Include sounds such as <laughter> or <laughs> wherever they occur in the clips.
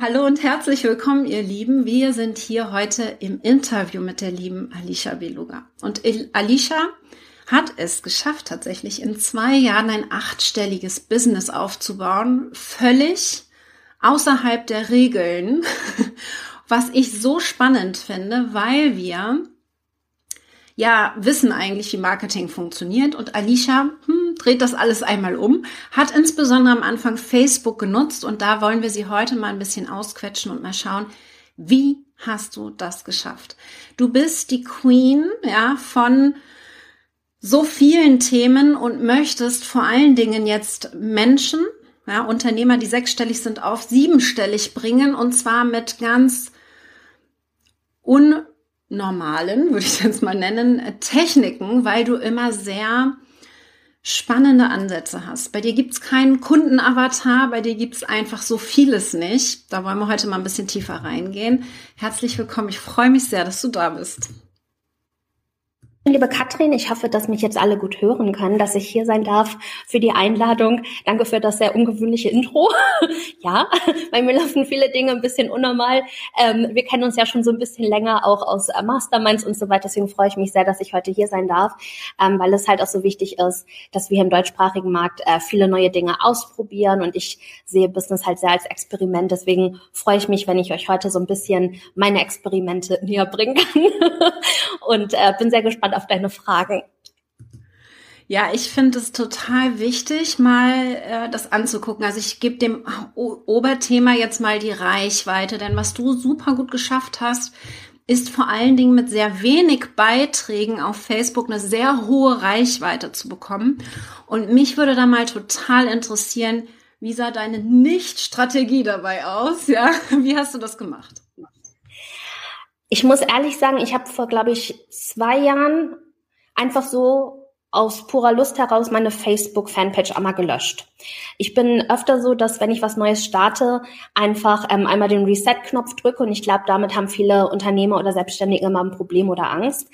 Hallo und herzlich willkommen, ihr Lieben. Wir sind hier heute im Interview mit der lieben Alicia Beluga. Und Alicia hat es geschafft, tatsächlich in zwei Jahren ein achtstelliges Business aufzubauen, völlig außerhalb der Regeln, <laughs> was ich so spannend finde, weil wir ja wissen eigentlich, wie Marketing funktioniert. Und Alicia hm, dreht das alles einmal um, hat insbesondere am Anfang Facebook genutzt. Und da wollen wir sie heute mal ein bisschen ausquetschen und mal schauen, wie hast du das geschafft? Du bist die Queen, ja, von so vielen Themen und möchtest vor allen Dingen jetzt Menschen, ja, Unternehmer, die sechsstellig sind, auf siebenstellig bringen. Und zwar mit ganz unnormalen, würde ich jetzt mal nennen, Techniken, weil du immer sehr spannende Ansätze hast. Bei dir gibt's keinen Kundenavatar, bei dir gibt's einfach so vieles nicht. Da wollen wir heute mal ein bisschen tiefer reingehen. Herzlich willkommen. Ich freue mich sehr, dass du da bist. Liebe Katrin, ich hoffe, dass mich jetzt alle gut hören können, dass ich hier sein darf für die Einladung. Danke für das sehr ungewöhnliche Intro. <laughs> ja, bei mir laufen viele Dinge ein bisschen unnormal. Ähm, wir kennen uns ja schon so ein bisschen länger, auch aus äh, Masterminds und so weiter. Deswegen freue ich mich sehr, dass ich heute hier sein darf, ähm, weil es halt auch so wichtig ist, dass wir im deutschsprachigen Markt äh, viele neue Dinge ausprobieren. Und ich sehe Business halt sehr als Experiment. Deswegen freue ich mich, wenn ich euch heute so ein bisschen meine Experimente <laughs> näher bringen kann. <laughs> und äh, bin sehr gespannt auf deine Fragen. Ja, ich finde es total wichtig, mal äh, das anzugucken. Also ich gebe dem o Oberthema jetzt mal die Reichweite, denn was du super gut geschafft hast, ist vor allen Dingen mit sehr wenig Beiträgen auf Facebook eine sehr hohe Reichweite zu bekommen. Und mich würde da mal total interessieren, wie sah deine Nicht-Strategie dabei aus? Ja, <laughs> wie hast du das gemacht? Ich muss ehrlich sagen, ich habe vor, glaube ich, zwei Jahren einfach so aus purer Lust heraus meine Facebook-Fanpage einmal gelöscht. Ich bin öfter so, dass wenn ich was Neues starte, einfach ähm, einmal den Reset-Knopf drücke und ich glaube, damit haben viele Unternehmer oder Selbstständige immer ein Problem oder Angst.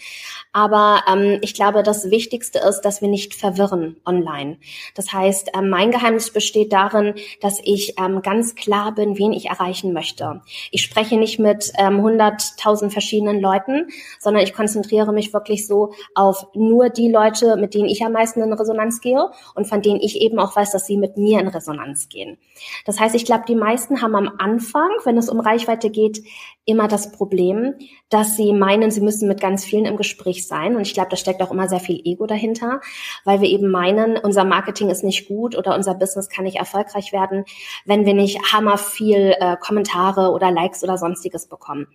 Aber ähm, ich glaube, das Wichtigste ist, dass wir nicht verwirren online. Das heißt, ähm, mein Geheimnis besteht darin, dass ich ähm, ganz klar bin, wen ich erreichen möchte. Ich spreche nicht mit ähm, 100.000 verschiedenen Leuten, sondern ich konzentriere mich wirklich so auf nur die Leute, mit denen ich am meisten in Resonanz gehe und von denen ich eben auch weiß, dass sie mit mir in Resonanz gehen. Das heißt, ich glaube, die meisten haben am Anfang, wenn es um Reichweite geht, immer das Problem, dass sie meinen, sie müssen mit ganz vielen im Gespräch sein. Und ich glaube, da steckt auch immer sehr viel Ego dahinter, weil wir eben meinen, unser Marketing ist nicht gut oder unser Business kann nicht erfolgreich werden, wenn wir nicht hammer viel äh, Kommentare oder Likes oder sonstiges bekommen.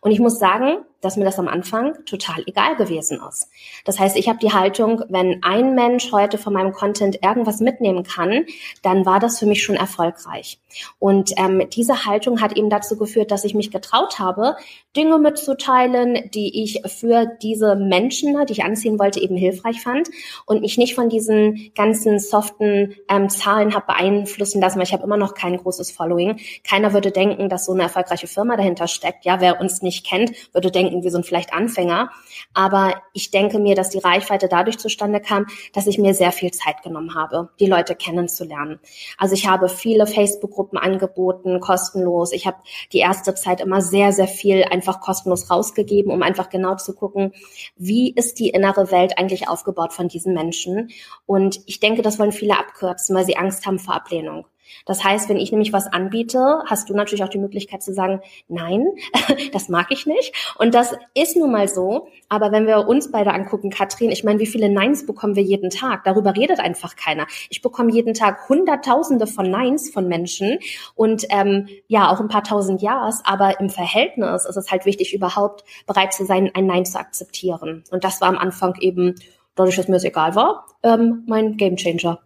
Und ich muss sagen, dass mir das am Anfang total egal gewesen ist. Das heißt, ich habe die Haltung, wenn ein Mensch heute von meinem Content irgendwas mitnehmen kann, dann war das für mich schon erfolgreich. Und ähm, diese Haltung hat eben dazu geführt, dass ich mich getraut habe, Dinge mitzuteilen, die ich für diese Menschen, die ich anziehen wollte, eben hilfreich fand und mich nicht von diesen ganzen soften ähm, Zahlen habe beeinflussen lassen, weil ich habe immer noch kein großes Following. Keiner würde denken, dass so eine erfolgreiche Firma dahinter steckt. Ja, wer uns nicht kennt, würde denken, wir sind vielleicht Anfänger. Aber ich denke mir, dass die Reichweite dadurch zustande kam, dass ich mir sehr viel Zeit genommen habe, die Leute kennenzulernen. Also ich habe viele Facebook-Gruppen angeboten, kostenlos. Ich habe die erste Zeit immer sehr, sehr viel einfach kostenlos rausgegeben, um einfach genau zu gucken, wie ist die innere Welt eigentlich aufgebaut von diesen Menschen. Und ich denke, das wollen viele abkürzen, weil sie Angst haben vor Ablehnung. Das heißt, wenn ich nämlich was anbiete, hast du natürlich auch die Möglichkeit zu sagen, nein, <laughs> das mag ich nicht. Und das ist nun mal so. Aber wenn wir uns beide angucken, Katrin, ich meine, wie viele Neins bekommen wir jeden Tag? Darüber redet einfach keiner. Ich bekomme jeden Tag Hunderttausende von Neins von Menschen und ähm, ja, auch ein paar tausend Ja's. Aber im Verhältnis ist es halt wichtig, überhaupt bereit zu sein, ein Nein zu akzeptieren. Und das war am Anfang eben, dadurch, dass mir es egal war, ähm, mein Gamechanger.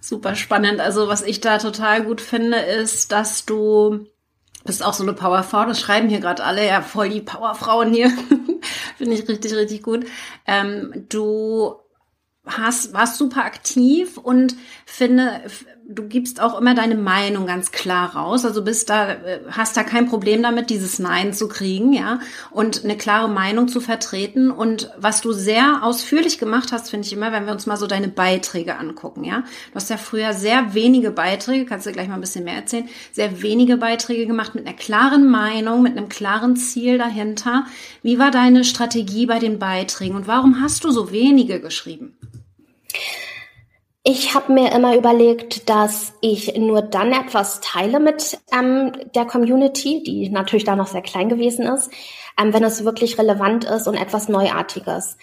Super spannend. Also was ich da total gut finde, ist, dass du bist auch so eine Powerfrau. Das schreiben hier gerade alle. Ja, voll die Powerfrauen hier. <laughs> finde ich richtig, richtig gut. Ähm, du hast, warst super aktiv und finde, du gibst auch immer deine Meinung ganz klar raus. Also bist da, äh, hast da kein Problem damit, dieses Nein zu kriegen, ja, und eine klare Meinung zu vertreten. Und was du sehr ausführlich gemacht hast, finde ich immer, wenn wir uns mal so deine Beiträge angucken, ja. Du hast ja früher sehr wenige Beiträge, kannst du gleich mal ein bisschen mehr erzählen, sehr wenige Beiträge gemacht mit einer klaren Meinung, mit einem klaren Ziel dahinter. Wie war deine Strategie bei den Beiträgen und warum hast du so wenige geschrieben? Ich habe mir immer überlegt, dass ich nur dann etwas teile mit ähm, der Community, die natürlich da noch sehr klein gewesen ist, ähm, wenn es wirklich relevant ist und etwas Neuartiges.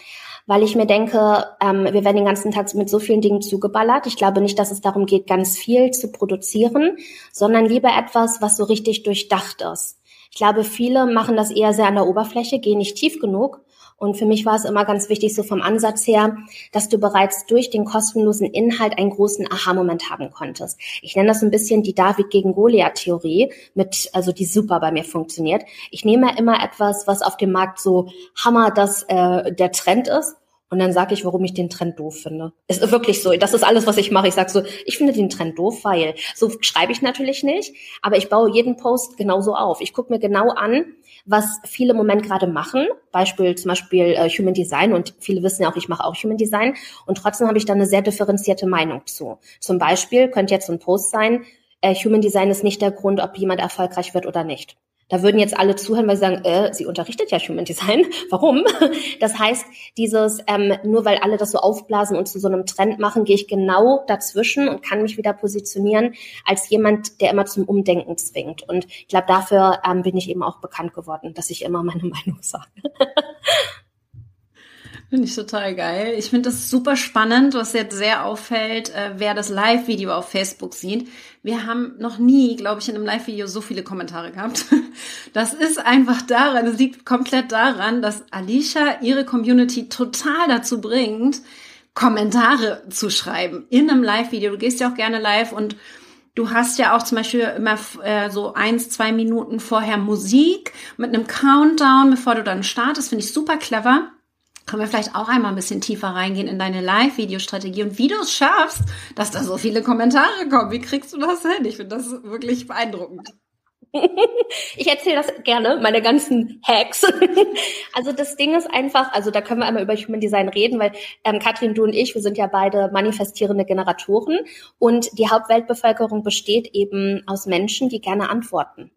Weil ich mir denke, ähm, wir werden den ganzen Tag mit so vielen Dingen zugeballert. Ich glaube nicht, dass es darum geht, ganz viel zu produzieren, sondern lieber etwas, was so richtig durchdacht ist. Ich glaube, viele machen das eher sehr an der Oberfläche, gehen nicht tief genug und für mich war es immer ganz wichtig, so vom Ansatz her, dass du bereits durch den kostenlosen Inhalt einen großen Aha-Moment haben konntest. Ich nenne das ein bisschen die David gegen Goliath-Theorie, mit, also die super bei mir funktioniert. Ich nehme immer etwas, was auf dem Markt so hammer, dass äh, der Trend ist und dann sage ich, warum ich den Trend doof finde. Es ist wirklich so. Das ist alles, was ich mache. Ich sage so, ich finde den Trend doof, weil so schreibe ich natürlich nicht, aber ich baue jeden Post genauso auf. Ich gucke mir genau an, was viele im Moment gerade machen. Beispiel zum Beispiel äh, Human Design und viele wissen ja auch, ich mache auch Human Design und trotzdem habe ich da eine sehr differenzierte Meinung zu. Zum Beispiel könnte jetzt so ein Post sein, äh, Human Design ist nicht der Grund, ob jemand erfolgreich wird oder nicht. Da würden jetzt alle zuhören, weil sie sagen, äh, sie unterrichtet ja Human Design. <laughs> Warum? Das heißt, dieses, ähm, nur weil alle das so aufblasen und zu so einem Trend machen, gehe ich genau dazwischen und kann mich wieder positionieren als jemand, der immer zum Umdenken zwingt. Und ich glaube, dafür ähm, bin ich eben auch bekannt geworden, dass ich immer meine <laughs> Meinung sage. Finde ich total geil. Ich finde das super spannend, was jetzt sehr auffällt, äh, wer das Live-Video auf Facebook sieht. Wir haben noch nie, glaube ich, in einem Live-Video so viele Kommentare gehabt. <laughs> Das ist einfach daran, es liegt komplett daran, dass Alicia ihre Community total dazu bringt, Kommentare zu schreiben in einem Live-Video. Du gehst ja auch gerne live und Du hast ja auch zum Beispiel immer äh, so eins, zwei Minuten vorher Musik mit einem Countdown, bevor du dann startest. Finde ich super clever können wir vielleicht auch einmal ein bisschen tiefer reingehen in deine Live-Videostrategie und wie du es schaffst, dass da so viele Kommentare kommen. Wie kriegst du das hin? Ich finde das wirklich beeindruckend. <laughs> Ich erzähle das gerne, meine ganzen Hacks. <laughs> Also das Ding ist einfach, also da können wir einmal über Human Design reden, weil ähm, Katrin, du und ich, wir sind ja beide manifestierende Generatoren und die Hauptweltbevölkerung besteht eben aus Menschen, die gerne antworten.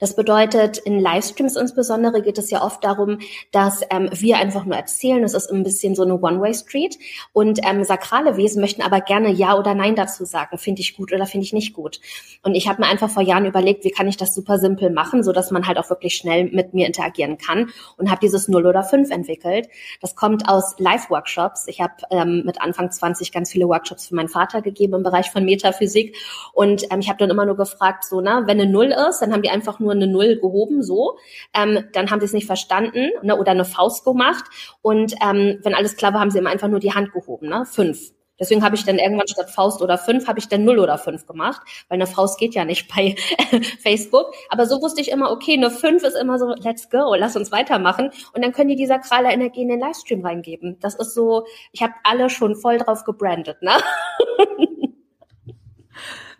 Das bedeutet, in Livestreams insbesondere geht es ja oft darum, dass ähm, wir einfach nur erzählen. Es ist ein bisschen so eine One-Way-Street. Und ähm, sakrale Wesen möchten aber gerne Ja oder Nein dazu sagen. Finde ich gut oder finde ich nicht gut. Und ich habe mir einfach vor Jahren überlegt, wie kann ich das super simpel machen, so dass man halt auch wirklich schnell mit mir interagieren kann. Und habe dieses 0 oder 5 entwickelt. Das kommt aus Live-Workshops. Ich habe ähm, mit Anfang 20 ganz viele Workshops für meinen Vater gegeben im Bereich von Metaphysik. Und ähm, ich habe dann immer nur gefragt, so, na, wenn eine Null ist, dann haben die einfach nur eine Null gehoben, so. Ähm, dann haben sie es nicht verstanden ne, oder eine Faust gemacht. Und ähm, wenn alles klar war, haben sie immer einfach nur die Hand gehoben, ne? Fünf. Deswegen habe ich dann irgendwann statt Faust oder fünf, habe ich dann null oder fünf gemacht, weil eine Faust geht ja nicht bei <laughs> Facebook. Aber so wusste ich immer, okay, eine fünf ist immer so, let's go, lass uns weitermachen. Und dann können die dieser Kraler Energie in den Livestream reingeben. Das ist so, ich habe alle schon voll drauf gebrandet, ne? <laughs>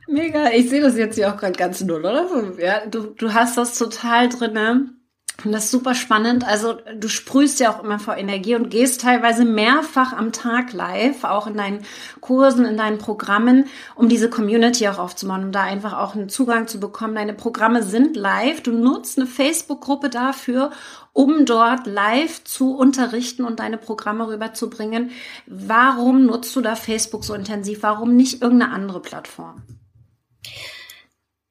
Mega, ich sehe das jetzt hier auch gerade ganz null, oder? Ja, du, du hast das total drinne. Und das ist super spannend. Also du sprühst ja auch immer vor Energie und gehst teilweise mehrfach am Tag live, auch in deinen Kursen, in deinen Programmen, um diese Community auch aufzubauen, um da einfach auch einen Zugang zu bekommen. Deine Programme sind live. Du nutzt eine Facebook-Gruppe dafür, um dort live zu unterrichten und deine Programme rüberzubringen. Warum nutzt du da Facebook so intensiv? Warum nicht irgendeine andere Plattform?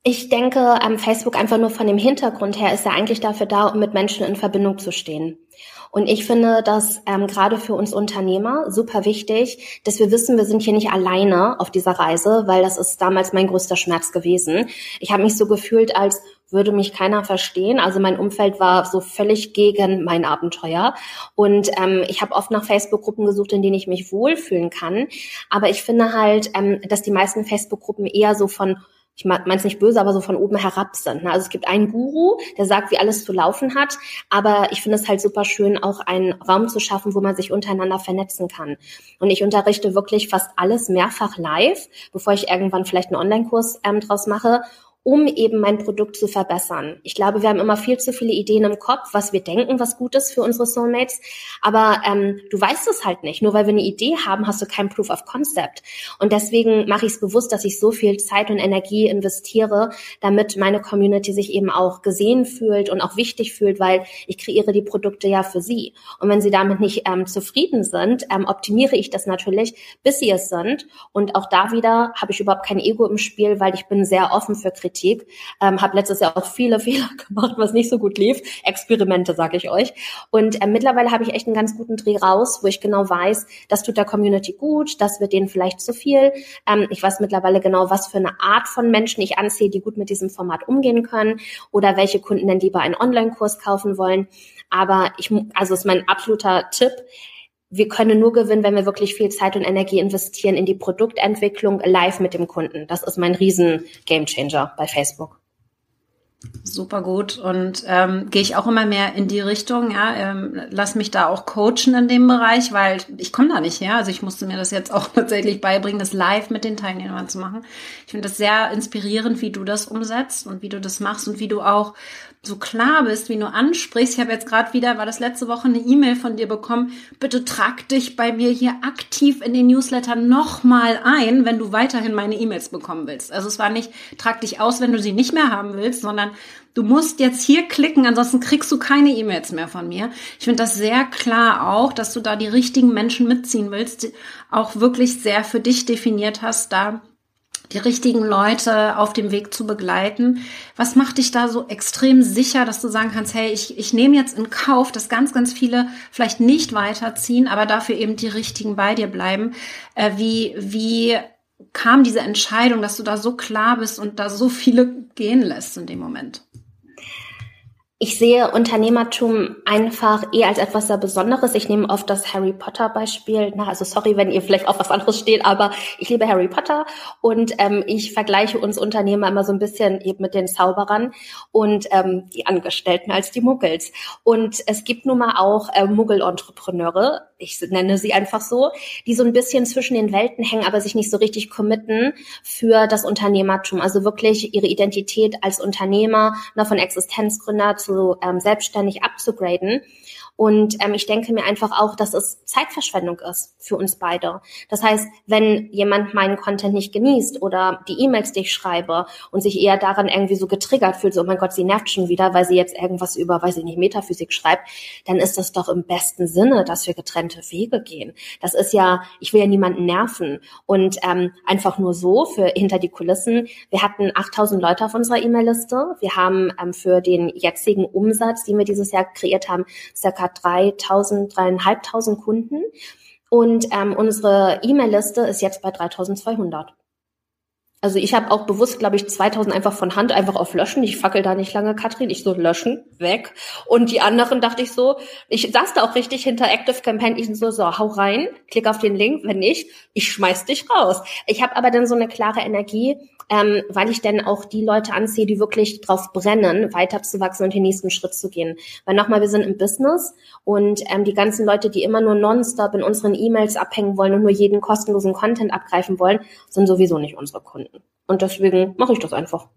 Ich denke, ähm, Facebook einfach nur von dem Hintergrund her ist ja eigentlich dafür da, um mit Menschen in Verbindung zu stehen. Und ich finde das ähm, gerade für uns Unternehmer super wichtig, dass wir wissen, wir sind hier nicht alleine auf dieser Reise, weil das ist damals mein größter Schmerz gewesen. Ich habe mich so gefühlt, als würde mich keiner verstehen. Also mein Umfeld war so völlig gegen mein Abenteuer. Und ähm, ich habe oft nach Facebook-Gruppen gesucht, in denen ich mich wohlfühlen kann. Aber ich finde halt, ähm, dass die meisten Facebook-Gruppen eher so von ich meine es nicht böse, aber so von oben herab sind. Ne? Also es gibt einen Guru, der sagt, wie alles zu laufen hat, aber ich finde es halt super schön, auch einen Raum zu schaffen, wo man sich untereinander vernetzen kann. Und ich unterrichte wirklich fast alles mehrfach live, bevor ich irgendwann vielleicht einen Online-Kurs ähm, draus mache um eben mein Produkt zu verbessern. Ich glaube, wir haben immer viel zu viele Ideen im Kopf, was wir denken, was gut ist für unsere Soulmates. Aber ähm, du weißt es halt nicht. Nur weil wir eine Idee haben, hast du kein Proof of Concept. Und deswegen mache ich es bewusst, dass ich so viel Zeit und Energie investiere, damit meine Community sich eben auch gesehen fühlt und auch wichtig fühlt, weil ich kreiere die Produkte ja für sie. Und wenn sie damit nicht ähm, zufrieden sind, ähm, optimiere ich das natürlich, bis sie es sind. Und auch da wieder habe ich überhaupt kein Ego im Spiel, weil ich bin sehr offen für Kritik Kritik. Ähm, habe letztes Jahr auch viele <laughs> Fehler gemacht, was nicht so gut lief. Experimente, sage ich euch. Und äh, mittlerweile habe ich echt einen ganz guten Dreh raus, wo ich genau weiß, das tut der Community gut, das wird denen vielleicht zu viel. Ähm, ich weiß mittlerweile genau, was für eine Art von Menschen ich anziehe, die gut mit diesem Format umgehen können oder welche Kunden denn lieber einen Online-Kurs kaufen wollen. Aber ich, also ist mein absoluter Tipp, wir können nur gewinnen, wenn wir wirklich viel Zeit und Energie investieren in die Produktentwicklung live mit dem Kunden. Das ist mein riesen Gamechanger bei Facebook. Super gut und ähm, gehe ich auch immer mehr in die Richtung, ja, ähm, lass mich da auch coachen in dem Bereich, weil ich komme da nicht her. Also ich musste mir das jetzt auch <laughs> tatsächlich beibringen, das live mit den Teilnehmern zu machen. Ich finde das sehr inspirierend, wie du das umsetzt und wie du das machst und wie du auch so klar bist, wie du ansprichst. Ich habe jetzt gerade wieder, war das letzte Woche eine E-Mail von dir bekommen. Bitte trag dich bei mir hier aktiv in den Newsletter nochmal ein, wenn du weiterhin meine E-Mails bekommen willst. Also es war nicht, trag dich aus, wenn du sie nicht mehr haben willst, sondern du musst jetzt hier klicken, ansonsten kriegst du keine E-Mails mehr von mir. Ich finde das sehr klar auch, dass du da die richtigen Menschen mitziehen willst, auch wirklich sehr für dich definiert hast, da die richtigen Leute auf dem Weg zu begleiten. Was macht dich da so extrem sicher, dass du sagen kannst, hey, ich, ich nehme jetzt in Kauf, dass ganz, ganz viele vielleicht nicht weiterziehen, aber dafür eben die richtigen bei dir bleiben. Äh, wie, wie kam diese Entscheidung, dass du da so klar bist und da so viele gehen lässt in dem Moment? Ich sehe Unternehmertum einfach eher als etwas sehr Besonderes. Ich nehme oft das Harry Potter Beispiel. Na, also sorry, wenn ihr vielleicht auf was anderes steht, aber ich liebe Harry Potter und ähm, ich vergleiche uns Unternehmer immer so ein bisschen eben mit den Zauberern und ähm, die Angestellten als die Muggels. Und es gibt nun mal auch äh, Muggel-Entrepreneure, ich nenne sie einfach so, die so ein bisschen zwischen den Welten hängen, aber sich nicht so richtig committen für das Unternehmertum. Also wirklich ihre Identität als Unternehmer, na, von Existenzgründer zu ähm, selbstständig abzugraden. Und ähm, ich denke mir einfach auch, dass es Zeitverschwendung ist für uns beide. Das heißt, wenn jemand meinen Content nicht genießt oder die E-Mails, die ich schreibe und sich eher daran irgendwie so getriggert fühlt, so, oh mein Gott, sie nervt schon wieder, weil sie jetzt irgendwas über, weiß ich nicht, Metaphysik schreibt, dann ist das doch im besten Sinne, dass wir getrennte Wege gehen. Das ist ja, ich will ja niemanden nerven. Und ähm, einfach nur so für hinter die Kulissen. Wir hatten 8000 Leute auf unserer E-Mail-Liste. Wir haben ähm, für den jetzigen Umsatz, den wir dieses Jahr kreiert haben, circa hat 3000, dreieinhalbtausend Kunden und ähm, unsere E-Mail-Liste ist jetzt bei 3200. Also ich habe auch bewusst, glaube ich, 2000 einfach von Hand einfach auf Löschen. Ich fackel da nicht lange, Katrin. Ich so löschen, weg. Und die anderen dachte ich so, ich saß da auch richtig hinter Active Campaign. Ich so, so, hau rein, klick auf den Link. Wenn nicht, ich schmeiß dich raus. Ich habe aber dann so eine klare Energie, ähm, weil ich dann auch die Leute anziehe, die wirklich drauf brennen, weiterzuwachsen und den nächsten Schritt zu gehen. Weil nochmal, wir sind im Business und ähm, die ganzen Leute, die immer nur nonstop in unseren E-Mails abhängen wollen und nur jeden kostenlosen Content abgreifen wollen, sind sowieso nicht unsere Kunden. Und deswegen mache ich das einfach.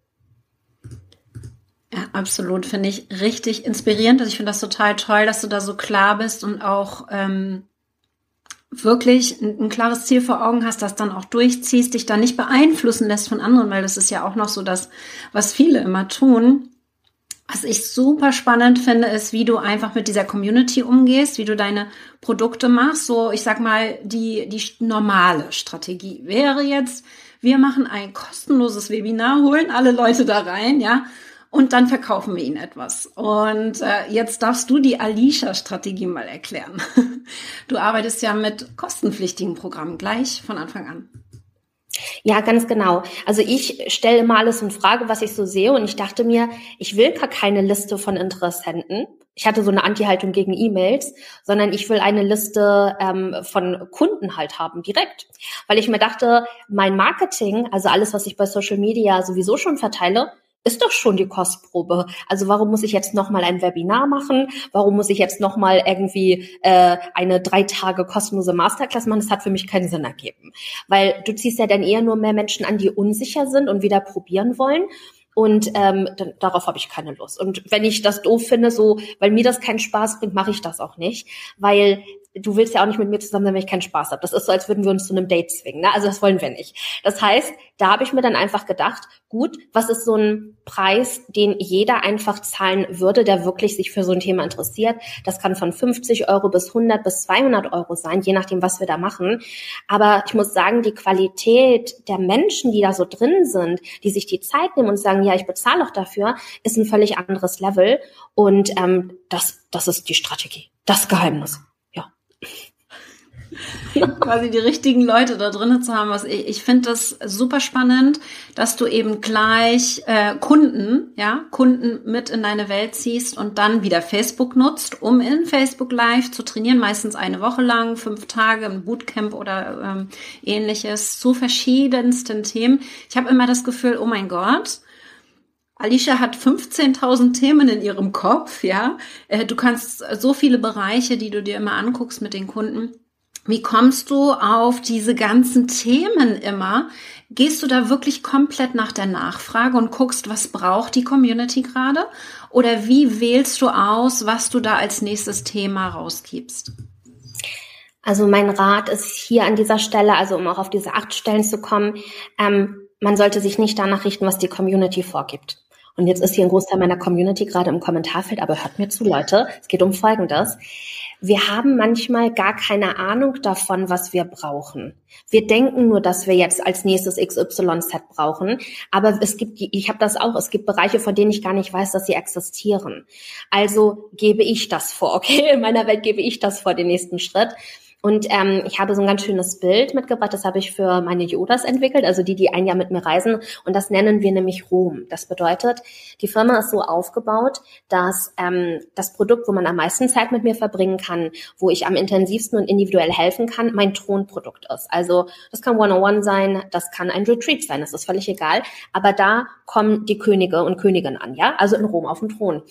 Ja, absolut. Finde ich richtig inspirierend. Also ich finde das total toll, dass du da so klar bist und auch ähm, wirklich ein, ein, klares Ziel vor Augen hast, das dann auch durchziehst, dich da nicht beeinflussen lässt von anderen, weil das ist ja auch noch so das, was viele immer tun. Was ich super spannend finde, ist, wie du einfach mit dieser Community umgehst, wie du deine Produkte machst. So, ich sag mal, die, die normale Strategie wäre jetzt, wir machen ein kostenloses Webinar, holen alle Leute da rein, ja, und dann verkaufen wir ihnen etwas. Und äh, jetzt darfst du die Alicia-Strategie mal erklären. <laughs> Du arbeitest ja mit kostenpflichtigen Programmen gleich von Anfang an. Ja, ganz genau. Also ich stelle immer alles in Frage, was ich so sehe und ich dachte mir, ich will gar keine Liste von Interessenten. ich hatte so eine Anti-Haltung gegen E-Mails, sondern ich will eine Liste ähm, von Kunden halt haben, direkt. Weil ich mir dachte, mein Marketing, also alles, was ich bei Social Media sowieso schon verteile, ist doch schon die Kostprobe. Also warum muss ich jetzt nochmal ein Webinar machen? Warum muss ich jetzt nochmal irgendwie äh, eine drei Tage kostenlose Masterclass machen? Das hat für mich keinen Sinn ergeben. Weil du ziehst ja dann eher nur mehr Menschen an, die unsicher sind und wieder probieren wollen. Und ähm, dann, darauf habe ich keine Lust. Und wenn ich das doof finde, so, weil mir das keinen Spaß bringt, mache ich das auch nicht. Weil du willst ja auch nicht mit mir zusammen sein, wenn ich keinen Spaß habe. Das ist so, als würden wir uns zu einem Date zwingen. Ne? Also das wollen wir nicht. Das heißt, da habe ich mir dann einfach gedacht, gut, was ist so ein Preis, den jeder einfach zahlen würde, der wirklich sich für so ein Thema interessiert? Das kann von 50 Euro bis 100 bis 200 Euro sein, je nachdem, was wir da machen. Aber ich muss sagen, die Qualität der Menschen, die da so drin sind, die sich die Zeit nehmen und sagen, ja, ich bezahle auch dafür, ist ein völlig anderes Level. Und ähm, das, das ist die Strategie, das Geheimnis. <laughs> quasi die richtigen Leute da drinnen zu haben. Was ich, ich finde das super spannend, dass du eben gleich äh, Kunden, ja, Kunden mit in deine Welt ziehst und dann wieder Facebook nutzt, um in Facebook Live zu trainieren, meistens eine Woche lang, fünf Tage im Bootcamp oder ähm, ähnliches zu verschiedensten Themen. Ich habe immer das Gefühl, oh mein Gott, Alicia hat 15.000 Themen in ihrem Kopf, ja. Äh, du kannst so viele Bereiche, die du dir immer anguckst mit den Kunden. Wie kommst du auf diese ganzen Themen immer? Gehst du da wirklich komplett nach der Nachfrage und guckst, was braucht die Community gerade? Oder wie wählst du aus, was du da als nächstes Thema rausgibst? Also mein Rat ist hier an dieser Stelle, also um auch auf diese acht Stellen zu kommen, ähm, man sollte sich nicht danach richten, was die Community vorgibt. Und jetzt ist hier ein Großteil meiner Community gerade im Kommentarfeld, aber hört mir zu, Leute. Es geht um Folgendes. Wir haben manchmal gar keine Ahnung davon, was wir brauchen. Wir denken nur, dass wir jetzt als nächstes XYZ brauchen, aber es gibt, ich habe das auch, es gibt Bereiche, von denen ich gar nicht weiß, dass sie existieren. Also gebe ich das vor, okay? In meiner Welt gebe ich das vor, den nächsten Schritt. Und ähm, ich habe so ein ganz schönes Bild mitgebracht, das habe ich für meine Yodas entwickelt, also die, die ein Jahr mit mir reisen. Und das nennen wir nämlich Ruhm. Das bedeutet, die Firma ist so aufgebaut, dass ähm, das Produkt, wo man am meisten Zeit mit mir verbringen kann, wo ich am intensivsten und individuell helfen kann, mein Thronprodukt ist. Also das kann One-on-One sein, das kann ein Retreat sein, das ist völlig egal. Aber da kommen die Könige und Königinnen an, ja, also in Rom auf dem Thron.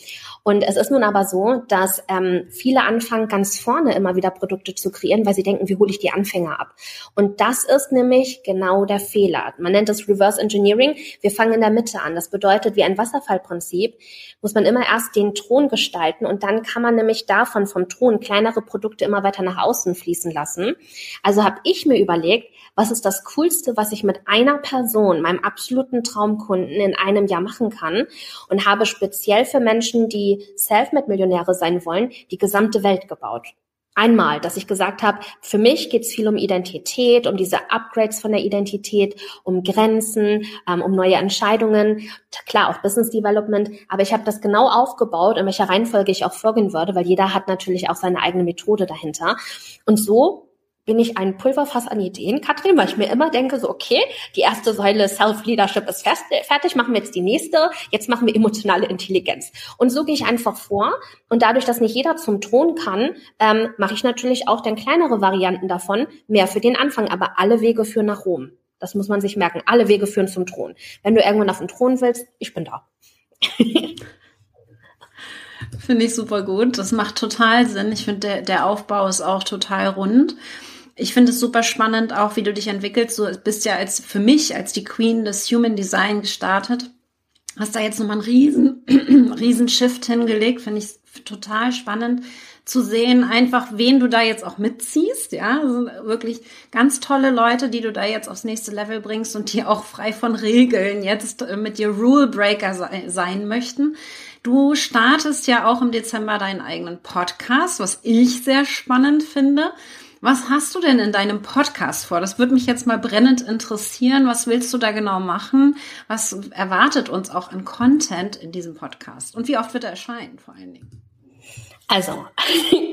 Und es ist nun aber so, dass ähm, viele anfangen, ganz vorne immer wieder Produkte zu kreieren investieren, weil sie denken, wie hole ich die Anfänger ab? Und das ist nämlich genau der Fehler. Man nennt das Reverse Engineering. Wir fangen in der Mitte an. Das bedeutet, wie ein Wasserfallprinzip muss man immer erst den Thron gestalten und dann kann man nämlich davon vom Thron kleinere Produkte immer weiter nach außen fließen lassen. Also habe ich mir überlegt, was ist das Coolste, was ich mit einer Person, meinem absoluten Traumkunden in einem Jahr machen kann und habe speziell für Menschen, die Selfmade-Millionäre sein wollen, die gesamte Welt gebaut. Einmal, dass ich gesagt habe, für mich geht es viel um Identität, um diese Upgrades von der Identität, um Grenzen, ähm, um neue Entscheidungen, klar auch Business Development, aber ich habe das genau aufgebaut, in welcher Reihenfolge ich auch vorgehen würde, weil jeder hat natürlich auch seine eigene Methode dahinter. Und so bin ich ein Pulverfass an Ideen, Katrin, weil ich mir immer denke, so, okay, die erste Säule Self-Leadership ist fest, fertig, machen wir jetzt die nächste, jetzt machen wir emotionale Intelligenz. Und so gehe ich einfach vor. Und dadurch, dass nicht jeder zum Thron kann, ähm, mache ich natürlich auch dann kleinere Varianten davon, mehr für den Anfang. Aber alle Wege führen nach Rom. Das muss man sich merken. Alle Wege führen zum Thron. Wenn du irgendwann auf den Thron willst, ich bin da. <laughs> Finde ich super gut. Das macht total Sinn. Ich finde, der, der Aufbau ist auch total rund ich finde es super spannend, auch wie du dich entwickelst. Du bist ja als für mich als die Queen des Human Design gestartet. Hast da jetzt nochmal einen riesen, <clears throat> riesen Shift hingelegt. Finde ich total spannend zu sehen, einfach wen du da jetzt auch mitziehst. Ja, also wirklich ganz tolle Leute, die du da jetzt aufs nächste Level bringst und die auch frei von Regeln jetzt äh, mit dir Rule Breaker sein möchten. Du startest ja auch im Dezember deinen eigenen Podcast, was ich sehr spannend finde. Was hast du denn in deinem Podcast vor? Das würde mich jetzt mal brennend interessieren. Was willst du da genau machen? Was erwartet uns auch an Content in diesem Podcast? Und wie oft wird er erscheinen, vor allen Dingen? Also,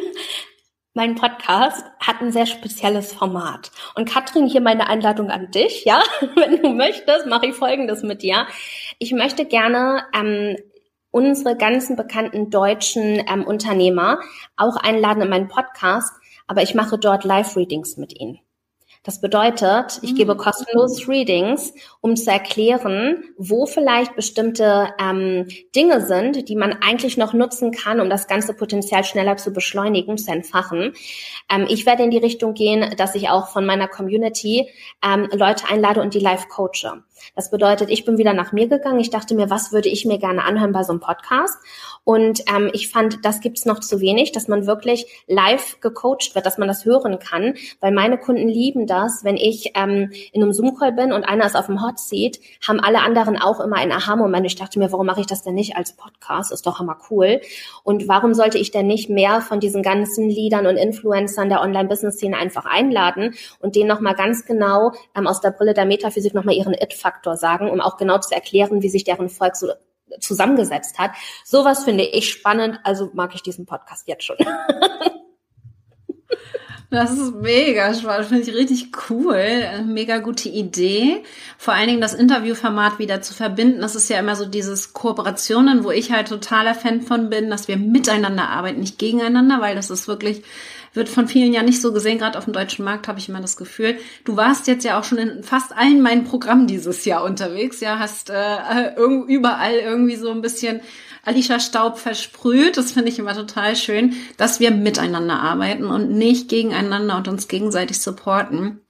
<laughs> mein Podcast hat ein sehr spezielles Format. Und Katrin, hier meine Einladung an dich, ja? <laughs> Wenn du möchtest, mache ich Folgendes mit dir. Ich möchte gerne ähm, unsere ganzen bekannten deutschen ähm, Unternehmer auch einladen in meinen Podcast, aber ich mache dort Live-Readings mit ihnen. Das bedeutet, ich gebe mhm. kostenlos Readings, um zu erklären, wo vielleicht bestimmte ähm, Dinge sind, die man eigentlich noch nutzen kann, um das ganze Potenzial schneller zu beschleunigen, zu entfachen. Ähm, ich werde in die Richtung gehen, dass ich auch von meiner Community ähm, Leute einlade und die live coache. Das bedeutet, ich bin wieder nach mir gegangen. Ich dachte mir, was würde ich mir gerne anhören bei so einem Podcast? Und ähm, ich fand, das gibt's noch zu wenig, dass man wirklich live gecoacht wird, dass man das hören kann, weil meine Kunden lieben das, wenn ich ähm, in einem Zoom-Call bin und einer ist auf dem Hot Seat, haben alle anderen auch immer einen Aha-Moment. Ich dachte mir, warum mache ich das denn nicht als Podcast? Ist doch immer cool. Und warum sollte ich denn nicht mehr von diesen ganzen Leadern und Influencern der Online-Business-Szene einfach einladen und denen nochmal ganz genau ähm, aus der Brille der Metaphysik nochmal ihren It Faktor sagen, um auch genau zu erklären, wie sich deren Volk so zusammengesetzt hat. Sowas finde ich spannend, also mag ich diesen Podcast jetzt schon. <laughs> Das ist mega spannend, finde ich richtig cool. Mega gute Idee. Vor allen Dingen das Interviewformat wieder zu verbinden. Das ist ja immer so dieses Kooperationen, wo ich halt totaler Fan von bin, dass wir miteinander arbeiten, nicht gegeneinander, weil das ist wirklich wird von vielen ja nicht so gesehen, gerade auf dem deutschen Markt habe ich immer das Gefühl. Du warst jetzt ja auch schon in fast allen meinen Programmen dieses Jahr unterwegs, ja, hast äh, überall irgendwie so ein bisschen Alicia Staub versprüht. Das finde ich immer total schön, dass wir miteinander arbeiten und nicht gegeneinander und uns gegenseitig supporten.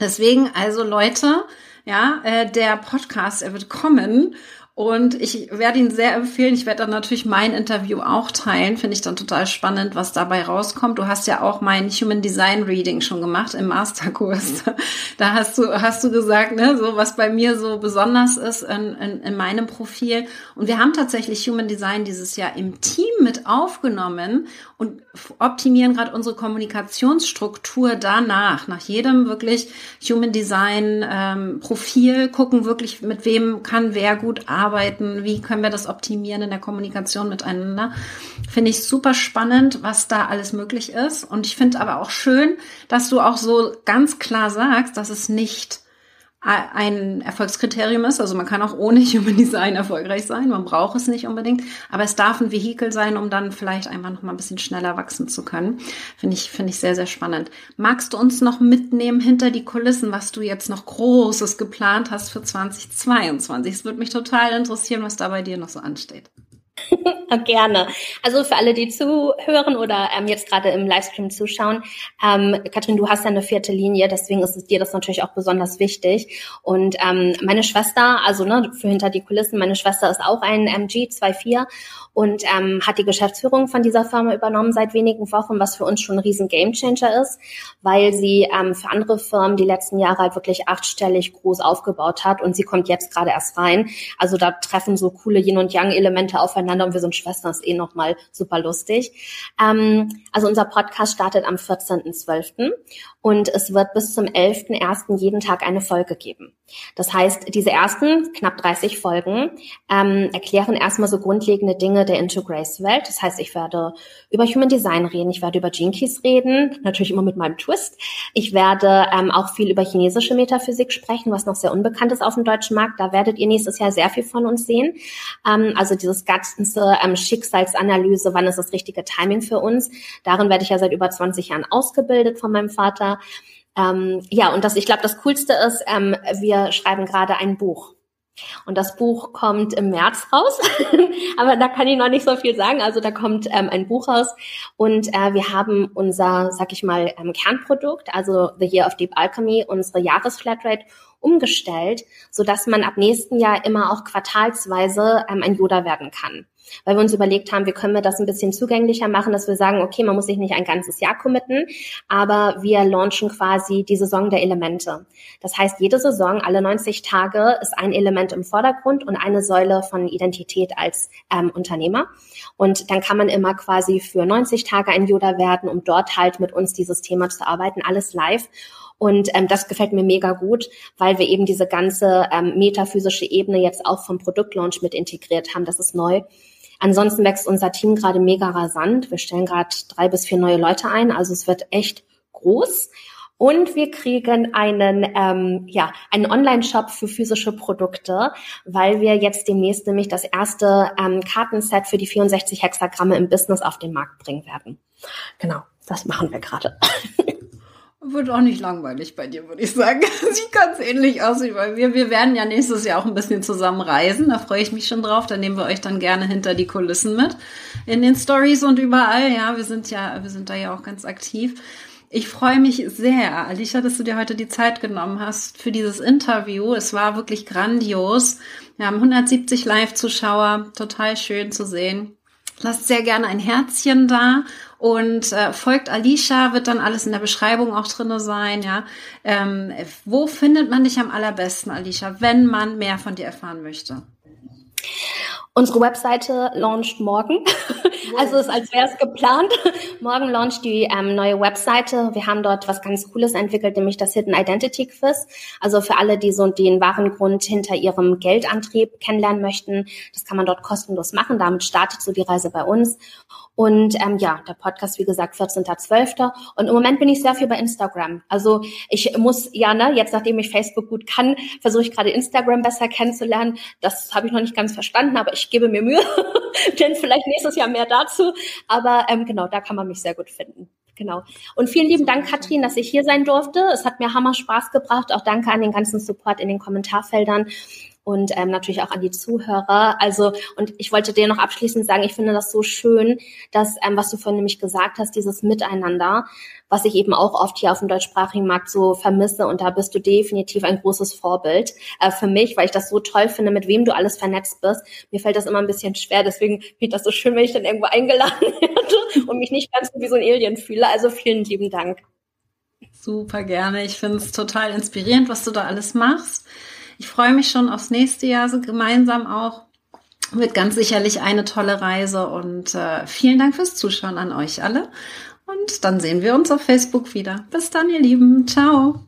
Deswegen also Leute, ja, äh, der Podcast, er wird kommen und ich werde ihn sehr empfehlen. Ich werde dann natürlich mein Interview auch teilen. Finde ich dann total spannend, was dabei rauskommt. Du hast ja auch mein Human Design Reading schon gemacht im Masterkurs. <laughs> Da hast du, hast du gesagt, ne, so was bei mir so besonders ist in, in, in meinem Profil. Und wir haben tatsächlich Human Design dieses Jahr im Team mit aufgenommen und optimieren gerade unsere Kommunikationsstruktur danach. Nach jedem wirklich Human Design ähm, Profil gucken wirklich, mit wem kann wer gut arbeiten arbeiten, wie können wir das optimieren in der Kommunikation miteinander. Finde ich super spannend, was da alles möglich ist. Und ich finde aber auch schön, dass du auch so ganz klar sagst, dass es nicht ein Erfolgskriterium ist. Also man kann auch ohne Human Design erfolgreich sein. Man braucht es nicht unbedingt. Aber es darf ein Vehikel sein, um dann vielleicht einfach noch mal ein bisschen schneller wachsen zu können. Finde ich, finde ich sehr, sehr spannend. Magst du uns noch mitnehmen hinter die Kulissen, was du jetzt noch Großes geplant hast für 2022? Es würde mich total interessieren, was da bei dir noch so ansteht. <laughs> Gerne. Also für alle, die zuhören oder ähm, jetzt gerade im Livestream zuschauen, ähm, Katrin, du hast ja eine vierte Linie, deswegen ist es dir das natürlich auch besonders wichtig. Und ähm, meine Schwester, also ne, für hinter die Kulissen, meine Schwester ist auch ein MG 24 und ähm, hat die Geschäftsführung von dieser Firma übernommen seit wenigen Wochen, was für uns schon ein riesen Gamechanger ist, weil sie ähm, für andere Firmen die letzten Jahre halt wirklich achtstellig groß aufgebaut hat und sie kommt jetzt gerade erst rein. Also da treffen so coole Yin und Yang Elemente aufeinander und wir sind Schwestern, ist eh nochmal super lustig. Ähm, also unser Podcast startet am 14.12. und es wird bis zum 11.01. jeden Tag eine Folge geben. Das heißt, diese ersten knapp 30 Folgen ähm, erklären erstmal so grundlegende Dinge der Into Grace Welt. Das heißt, ich werde über Human Design reden, ich werde über Jinkies reden, natürlich immer mit meinem Twist. Ich werde ähm, auch viel über chinesische Metaphysik sprechen, was noch sehr unbekannt ist auf dem deutschen Markt. Da werdet ihr nächstes Jahr sehr viel von uns sehen. Ähm, also dieses ganze ähm, Schicksalsanalyse, wann ist das richtige Timing für uns? Darin werde ich ja seit über 20 Jahren ausgebildet von meinem Vater. Ähm, ja, und das, ich glaube, das Coolste ist, ähm, wir schreiben gerade ein Buch. Und das Buch kommt im März raus, <laughs> aber da kann ich noch nicht so viel sagen. Also da kommt ähm, ein Buch raus. Und äh, wir haben unser, sag ich mal, ähm, Kernprodukt, also The Year of Deep Alchemy, unsere Jahresflatrate umgestellt, so dass man ab nächsten Jahr immer auch quartalsweise ähm, ein Yoda werden kann weil wir uns überlegt haben, wie können wir das ein bisschen zugänglicher machen, dass wir sagen, okay, man muss sich nicht ein ganzes Jahr committen, aber wir launchen quasi die Saison der Elemente. Das heißt, jede Saison, alle 90 Tage, ist ein Element im Vordergrund und eine Säule von Identität als ähm, Unternehmer. Und dann kann man immer quasi für 90 Tage ein Yoda werden, um dort halt mit uns dieses Thema zu arbeiten, alles live. Und ähm, das gefällt mir mega gut, weil wir eben diese ganze ähm, metaphysische Ebene jetzt auch vom Produktlaunch mit integriert haben. Das ist neu. Ansonsten wächst unser Team gerade mega rasant. Wir stellen gerade drei bis vier neue Leute ein. Also es wird echt groß. Und wir kriegen einen, ähm, ja, einen Online-Shop für physische Produkte, weil wir jetzt demnächst nämlich das erste ähm, Kartenset für die 64 Hexagramme im Business auf den Markt bringen werden. Genau, das machen wir gerade. <laughs> Wird auch nicht langweilig bei dir, würde ich sagen. <laughs> Sieht ganz ähnlich aus wie bei mir. Wir werden ja nächstes Jahr auch ein bisschen zusammen reisen. Da freue ich mich schon drauf. Da nehmen wir euch dann gerne hinter die Kulissen mit. In den Stories und überall. Ja, wir sind ja, wir sind da ja auch ganz aktiv. Ich freue mich sehr, Alicia, dass du dir heute die Zeit genommen hast für dieses Interview. Es war wirklich grandios. Wir haben 170 Live-Zuschauer. Total schön zu sehen. Lasst sehr gerne ein Herzchen da und äh, folgt Alicia, wird dann alles in der Beschreibung auch drinne sein, ja. Ähm, wo findet man dich am allerbesten, Alicia, wenn man mehr von dir erfahren möchte? Unsere Webseite launcht morgen. Also ist als wäre es geplant. Morgen launcht die ähm, neue Webseite. Wir haben dort was ganz Cooles entwickelt, nämlich das Hidden Identity Quiz. Also für alle, die so den wahren Grund hinter ihrem Geldantrieb kennenlernen möchten, das kann man dort kostenlos machen. Damit startet so die Reise bei uns. Und ähm, ja, der Podcast, wie gesagt, 14.12. Und im Moment bin ich sehr viel bei Instagram. Also ich muss, ja, ne, jetzt nachdem ich Facebook gut kann, versuche ich gerade Instagram besser kennenzulernen. Das habe ich noch nicht ganz verstanden, aber ich gebe mir Mühe. <laughs> Denn vielleicht nächstes Jahr mehr dazu. Aber ähm, genau, da kann man mich sehr gut finden. Genau. Und vielen lieben Dank, Katrin, dass ich hier sein durfte. Es hat mir hammer Spaß gebracht. Auch danke an den ganzen Support in den Kommentarfeldern und ähm, natürlich auch an die Zuhörer. Also, und ich wollte dir noch abschließend sagen, ich finde das so schön, dass, ähm, was du vorhin nämlich gesagt hast, dieses Miteinander, was ich eben auch oft hier auf dem deutschsprachigen Markt so vermisse. Und da bist du definitiv ein großes Vorbild äh, für mich, weil ich das so toll finde, mit wem du alles vernetzt bist. Mir fällt das immer ein bisschen schwer, deswegen finde das so schön, wenn ich dann irgendwo eingeladen <laughs> werde und mich nicht ganz wie so ein Alien fühle. Also vielen lieben Dank. Super gerne. Ich finde es total inspirierend, was du da alles machst. Ich freue mich schon aufs nächste Jahr, so gemeinsam auch. Wird ganz sicherlich eine tolle Reise und äh, vielen Dank fürs Zuschauen an euch alle. Und dann sehen wir uns auf Facebook wieder. Bis dann, ihr Lieben. Ciao.